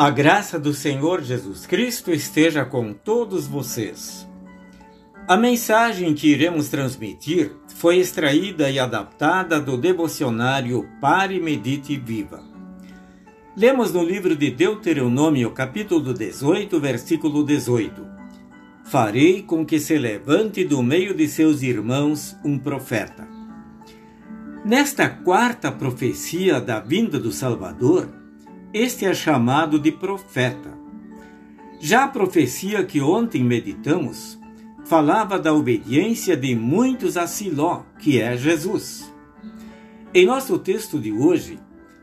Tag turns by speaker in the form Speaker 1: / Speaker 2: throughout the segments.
Speaker 1: A graça do Senhor Jesus Cristo esteja com todos vocês. A mensagem que iremos transmitir foi extraída e adaptada do devocionário Pare, Medite e Viva. Lemos no livro de Deuteronômio, capítulo 18, versículo 18: Farei com que se levante do meio de seus irmãos um profeta. Nesta quarta profecia da vinda do Salvador, este é chamado de profeta. Já a profecia que ontem meditamos falava da obediência de muitos a Siló, que é Jesus. Em nosso texto de hoje,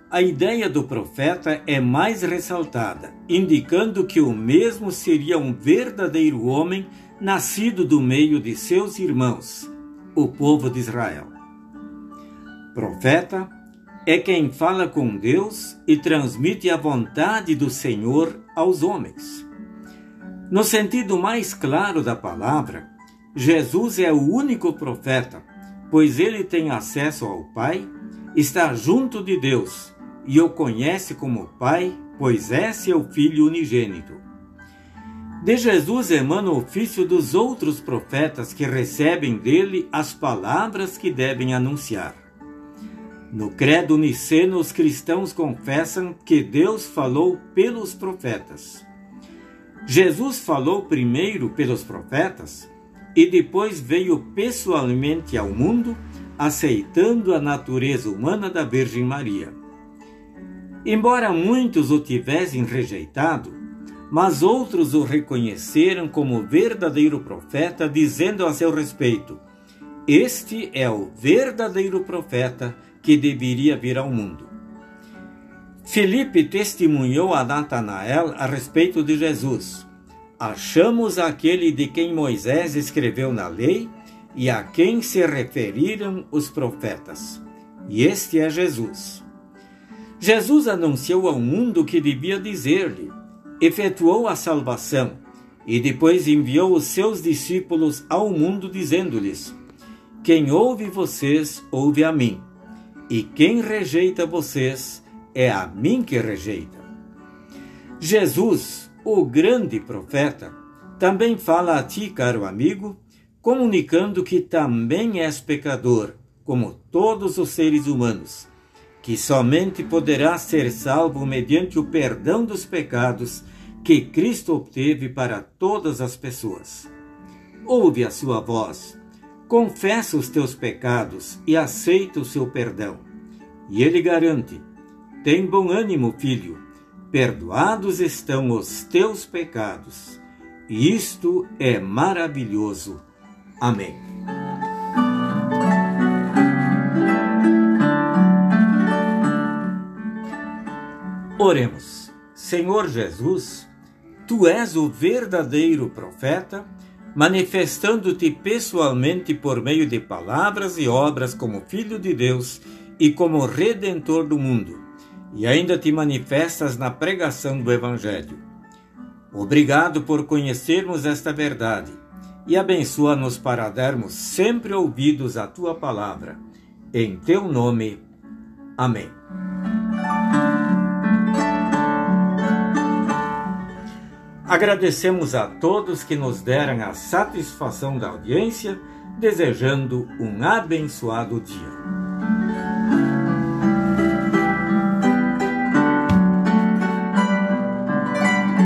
Speaker 1: a ideia do profeta é mais ressaltada, indicando que o mesmo seria um verdadeiro homem nascido do meio de seus irmãos, o povo de Israel. Profeta é quem fala com Deus e transmite a vontade do Senhor aos homens. No sentido mais claro da palavra, Jesus é o único profeta, pois ele tem acesso ao Pai, está junto de Deus e o conhece como Pai, pois é seu Filho unigênito. De Jesus emana o ofício dos outros profetas que recebem dele as palavras que devem anunciar. No credo niceno, os cristãos confessam que Deus falou pelos profetas. Jesus falou primeiro pelos profetas e depois veio pessoalmente ao mundo, aceitando a natureza humana da Virgem Maria. Embora muitos o tivessem rejeitado, mas outros o reconheceram como verdadeiro profeta, dizendo a seu respeito: Este é o verdadeiro profeta que deveria vir ao mundo. Filipe testemunhou a Natanael a respeito de Jesus. Achamos aquele de quem Moisés escreveu na lei e a quem se referiram os profetas. E este é Jesus. Jesus anunciou ao mundo que devia dizer-lhe, efetuou a salvação e depois enviou os seus discípulos ao mundo, dizendo-lhes: Quem ouve vocês, ouve a mim e quem rejeita vocês é a mim que rejeita. Jesus, o grande profeta, também fala a ti, caro amigo, comunicando que também és pecador, como todos os seres humanos, que somente poderá ser salvo mediante o perdão dos pecados que Cristo obteve para todas as pessoas. Ouve a sua voz confessa os teus pecados e aceita o seu perdão. E ele garante: Tem bom ânimo, filho, perdoados estão os teus pecados. E isto é maravilhoso. Amém. Oremos. Senhor Jesus, tu és o verdadeiro profeta manifestando-te pessoalmente por meio de palavras e obras como Filho de Deus e como Redentor do mundo, e ainda te manifestas na pregação do Evangelho. Obrigado por conhecermos esta verdade e abençoa-nos para darmos sempre ouvidos à tua palavra. Em teu nome. Amém. Agradecemos a todos que nos deram a satisfação da audiência, desejando um abençoado dia.